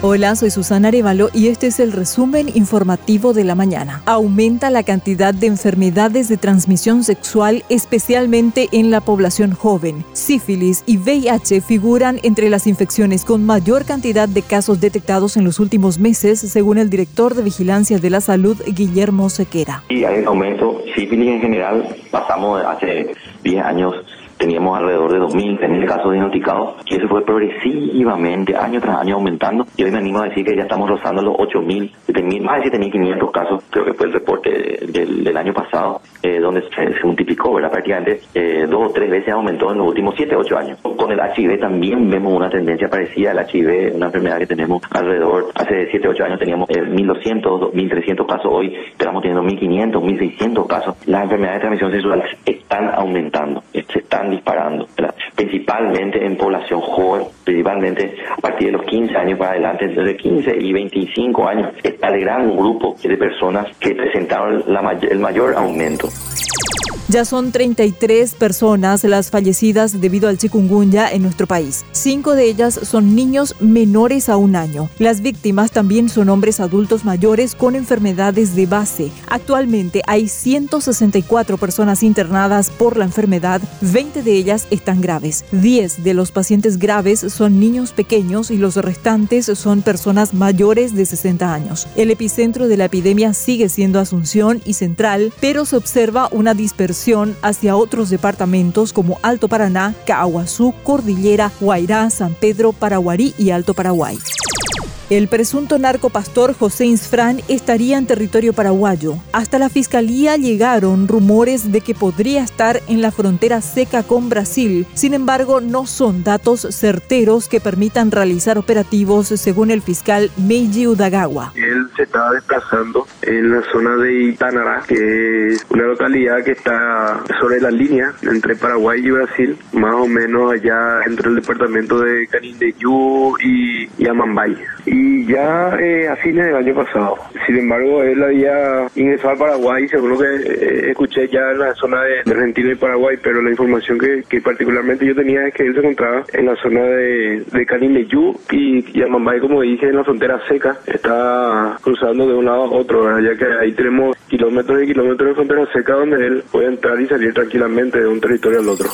Hola, soy Susana Arevalo y este es el resumen informativo de la mañana. Aumenta la cantidad de enfermedades de transmisión sexual, especialmente en la población joven. Sífilis y VIH figuran entre las infecciones con mayor cantidad de casos detectados en los últimos meses, según el director de Vigilancia de la Salud, Guillermo Sequera. Y hay un aumento, sífilis en general, pasamos hace 10 años teníamos alrededor de 2.000, 3.000 casos diagnosticados y eso fue progresivamente, año tras año aumentando. Y hoy me animo a decir que ya estamos rozando los 8.000, 7.000, más de 7.500 casos, creo que fue el reporte del, año pasado, eh, donde se, multiplicó, ¿verdad? Prácticamente eh, dos o tres veces aumentó en los últimos 7, 8 años. Con el HIV también vemos una tendencia parecida. El HIV, una enfermedad que tenemos alrededor, hace 7, 8 años teníamos eh, 1.200, 1.300 casos, hoy estamos teniendo 1.500, 1.600 casos. Las enfermedades de transmisión sexual están aumentando, se están disparando, principalmente en población joven, principalmente a partir de los 15 años para adelante, entre 15 y 25 años, está el gran grupo de personas que presentaron la el mayor aumento. Ya son 33 personas las fallecidas debido al chikungunya en nuestro país. Cinco de ellas son niños menores a un año. Las víctimas también son hombres adultos mayores con enfermedades de base. Actualmente hay 164 personas internadas por la enfermedad, 20 de ellas están graves. 10 de los pacientes graves son niños pequeños y los restantes son personas mayores de 60 años. El epicentro de la epidemia sigue siendo Asunción y Central, pero se observa una dispersión hacia otros departamentos como Alto Paraná, Caguazú, Cordillera, Guairá, San Pedro, Paraguarí y Alto Paraguay. El presunto narcopastor José Insfrán estaría en territorio paraguayo. Hasta la fiscalía llegaron rumores de que podría estar en la frontera seca con Brasil. Sin embargo, no son datos certeros que permitan realizar operativos, según el fiscal Meiji Udagawa. Estaba desplazando en la zona de Itanara, que es una localidad que está sobre la línea entre Paraguay y Brasil, más o menos allá entre el departamento de Canindeyú y, y Amambay y ya eh, a fines del año pasado. Sin embargo, él había ingresado al Paraguay, según lo que eh, escuché ya en la zona de, Argentina y Paraguay, pero la información que, que, particularmente yo tenía es que él se encontraba en la zona de, de Canindeyú y, y Amambay, como dije, en la frontera seca, está de un lado a otro, ya que ahí tenemos kilómetros y kilómetros de frontera seca donde él puede entrar y salir tranquilamente de un territorio al otro.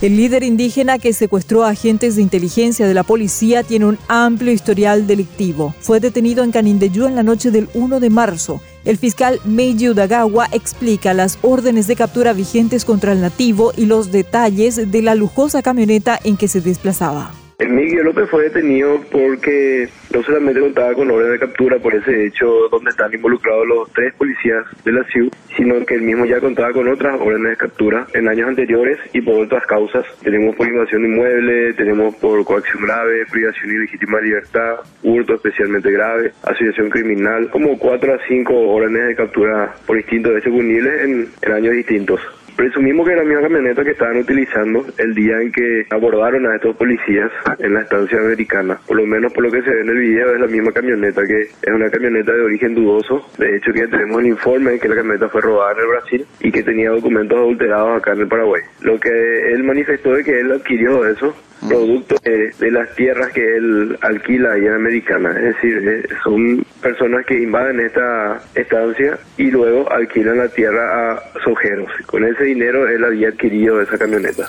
El líder indígena que secuestró a agentes de inteligencia de la policía tiene un amplio historial delictivo. Fue detenido en Canindeyú en la noche del 1 de marzo. El fiscal Meiji Udagawa explica las órdenes de captura vigentes contra el nativo y los detalles de la lujosa camioneta en que se desplazaba. Miguel López fue detenido porque no solamente contaba con orden de captura por ese hecho donde están involucrados los tres policías de la ciudad, sino que él mismo ya contaba con otras órdenes de captura en años anteriores y por otras causas. Tenemos por invasión de inmueble, tenemos por coacción grave, privación ilegítima de libertad, hurto especialmente grave, asociación criminal, como cuatro a cinco órdenes de captura por distintos hechos punibles en, en años distintos. Presumimos que era la misma camioneta que estaban utilizando el día en que abordaron a estos policías en la estancia americana. Por lo menos por lo que se ve en el video es la misma camioneta que es una camioneta de origen dudoso. De hecho que tenemos el informe de que la camioneta fue robada en el Brasil y que tenía documentos adulterados acá en el Paraguay. Lo que él manifestó es que él adquirió eso producto de, las tierras que él alquila allá en Americana. Es decir, eh, son personas que invaden esta estancia y luego alquilan la tierra a sojeros. Con ese dinero él había adquirido esa camioneta.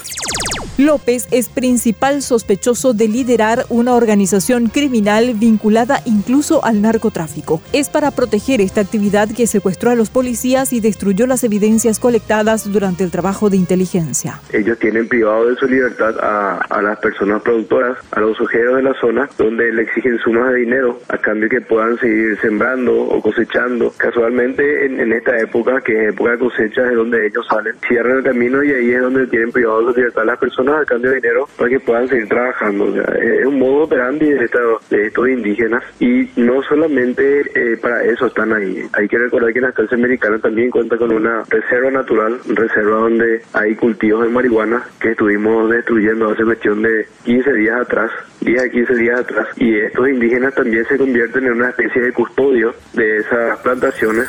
López es principal sospechoso de liderar una organización criminal vinculada incluso al narcotráfico. Es para proteger esta actividad que secuestró a los policías y destruyó las evidencias colectadas durante el trabajo de inteligencia. Ellos tienen privado de su libertad a, las personas productoras, a los ojeros de la zona, donde le exigen sumas de dinero a cambio que puedan seguir sembrando o cosechando. Casualmente en, esta época, que es época de cosecha, es donde ellos salen, cierran el camino y ahí es donde tienen privado de libertad las personas al cambio de dinero para que puedan seguir trabajando. es un modo operandi de, de estos indígenas y no solamente eh, para eso están ahí. Hay que recordar que la estancia americana también cuenta con una reserva natural, reserva donde hay cultivos de marihuana que estuvimos destruyendo hace cuestión de 15 días atrás, 10 a 15 días atrás, y estos indígenas también se convierten en una especie de custodio de esas plantaciones.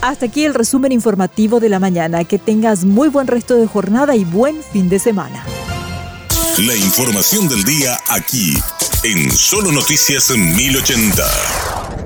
Hasta aquí el resumen informativo de la mañana. Que tengas muy buen resto de jornada y buen fin de semana. La información del día aquí, en Solo Noticias 1080.